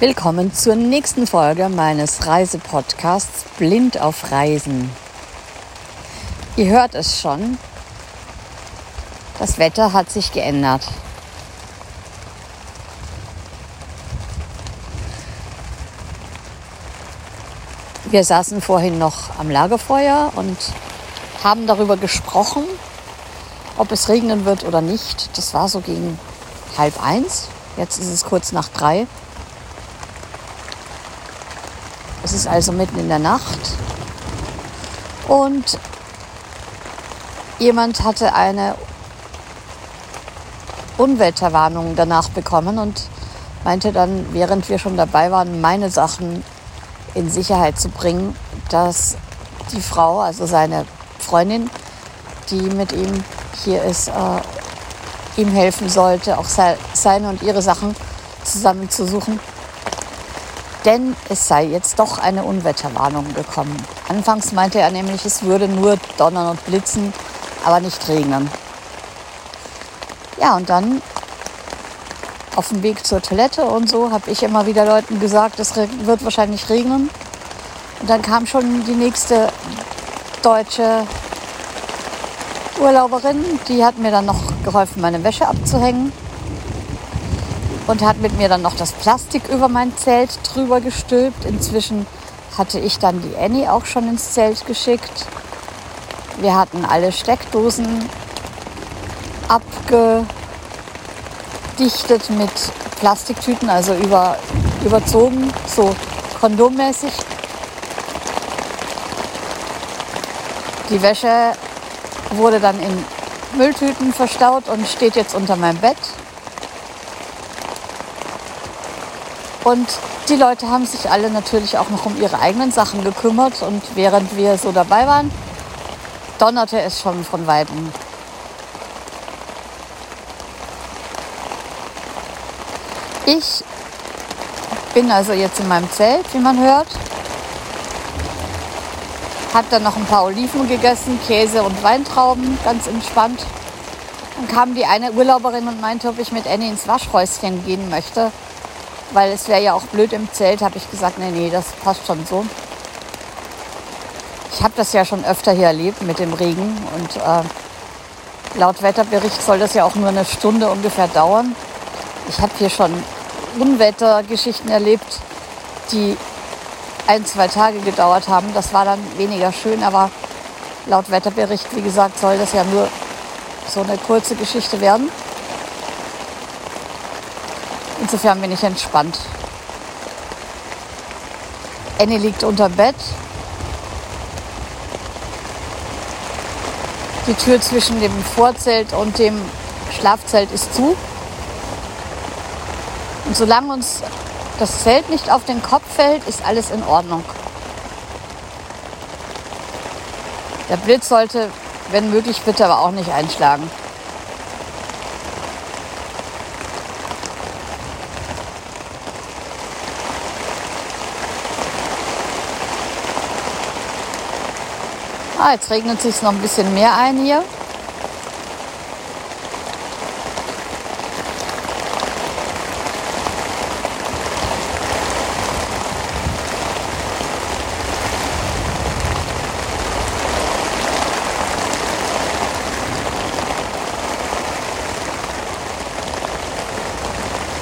Willkommen zur nächsten Folge meines Reisepodcasts Blind auf Reisen. Ihr hört es schon, das Wetter hat sich geändert. Wir saßen vorhin noch am Lagerfeuer und haben darüber gesprochen, ob es regnen wird oder nicht. Das war so gegen halb eins. Jetzt ist es kurz nach drei. Es ist also mitten in der Nacht. Und jemand hatte eine Unwetterwarnung danach bekommen und meinte dann, während wir schon dabei waren, meine Sachen in Sicherheit zu bringen, dass die Frau, also seine Freundin, die mit ihm hier ist, äh, ihm helfen sollte, auch seine und ihre Sachen zusammenzusuchen denn es sei jetzt doch eine Unwetterwarnung gekommen. Anfangs meinte er nämlich, es würde nur donnern und blitzen, aber nicht regnen. Ja, und dann auf dem Weg zur Toilette und so habe ich immer wieder Leuten gesagt, es wird wahrscheinlich regnen. Und dann kam schon die nächste deutsche Urlauberin, die hat mir dann noch geholfen, meine Wäsche abzuhängen und hat mit mir dann noch das Plastik über mein Zelt drüber gestülpt. Inzwischen hatte ich dann die Annie auch schon ins Zelt geschickt. Wir hatten alle Steckdosen abgedichtet mit Plastiktüten, also über, überzogen, so kondommäßig. Die Wäsche wurde dann in Mülltüten verstaut und steht jetzt unter meinem Bett. Und die Leute haben sich alle natürlich auch noch um ihre eigenen Sachen gekümmert. Und während wir so dabei waren, donnerte es schon von Weitem. Ich bin also jetzt in meinem Zelt, wie man hört. Hab dann noch ein paar Oliven gegessen, Käse und Weintrauben, ganz entspannt. Dann kam die eine Urlauberin und meinte, ob ich mit Annie ins Waschhäuschen gehen möchte weil es wäre ja auch blöd im Zelt, habe ich gesagt, nee, nee, das passt schon so. Ich habe das ja schon öfter hier erlebt mit dem Regen und äh, laut Wetterbericht soll das ja auch nur eine Stunde ungefähr dauern. Ich habe hier schon Unwettergeschichten erlebt, die ein, zwei Tage gedauert haben. Das war dann weniger schön, aber laut Wetterbericht, wie gesagt, soll das ja nur so eine kurze Geschichte werden. Insofern bin ich entspannt. Annie liegt unter Bett. Die Tür zwischen dem Vorzelt und dem Schlafzelt ist zu. Und solange uns das Zelt nicht auf den Kopf fällt, ist alles in Ordnung. Der Blitz sollte, wenn möglich, bitte aber auch nicht einschlagen. Ah, jetzt regnet es sich noch ein bisschen mehr ein hier.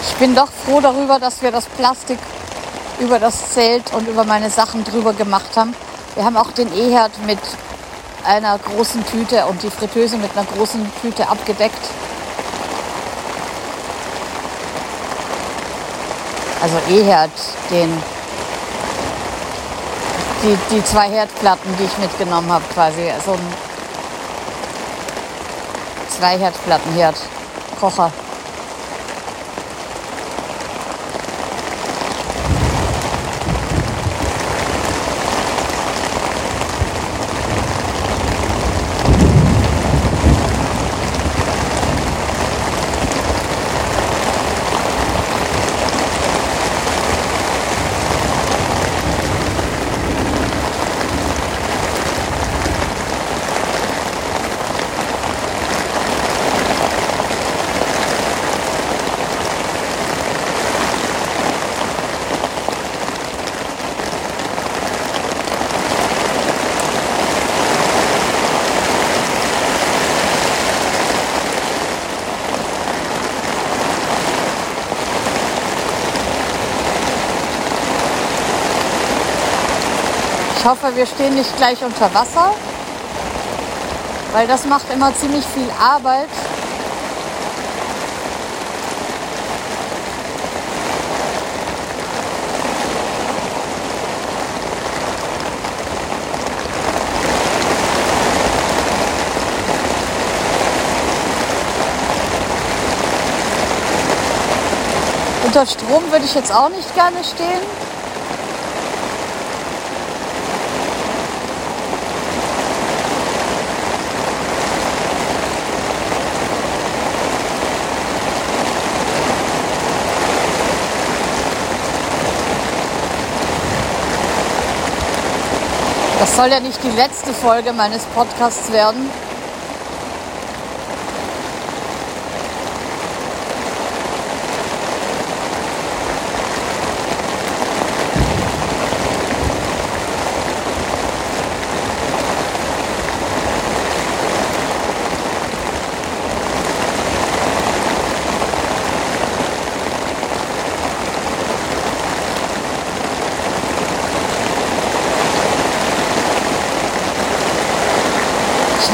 Ich bin doch froh darüber, dass wir das Plastik über das Zelt und über meine Sachen drüber gemacht haben. Wir haben auch den E-Herd mit einer großen Tüte und die Fritteuse mit einer großen Tüte abgedeckt. Also E-Herd, den die, die zwei Herdplatten, die ich mitgenommen habe, quasi. Also ein zwei Herdplattenherd, Kocher. Hoffe, wir stehen nicht gleich unter Wasser, weil das macht immer ziemlich viel Arbeit. Unter Strom würde ich jetzt auch nicht gerne stehen. Das soll ja nicht die letzte Folge meines Podcasts werden.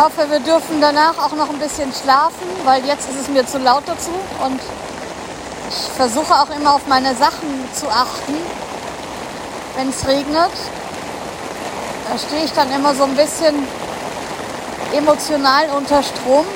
Hoffe, wir dürfen danach auch noch ein bisschen schlafen, weil jetzt ist es mir zu laut dazu und ich versuche auch immer auf meine Sachen zu achten, wenn es regnet. Da stehe ich dann immer so ein bisschen emotional unter Strom.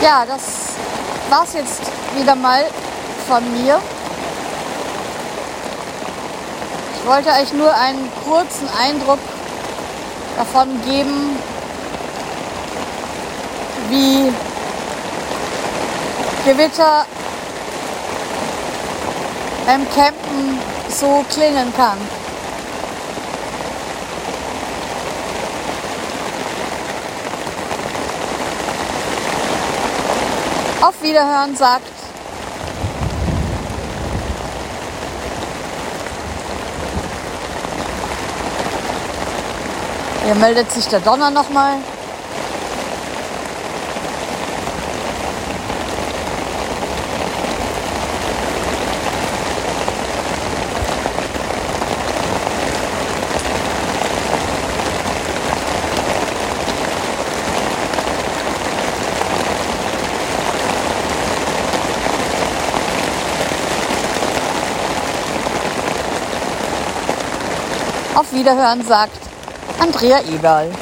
Ja, das war's jetzt wieder mal von mir. Ich wollte euch nur einen kurzen Eindruck davon geben, wie Gewitter beim Campen so klingen kann. Wiederhören sagt Hier meldet sich der Donner nochmal. Auf Wiederhören sagt Andrea Eberl.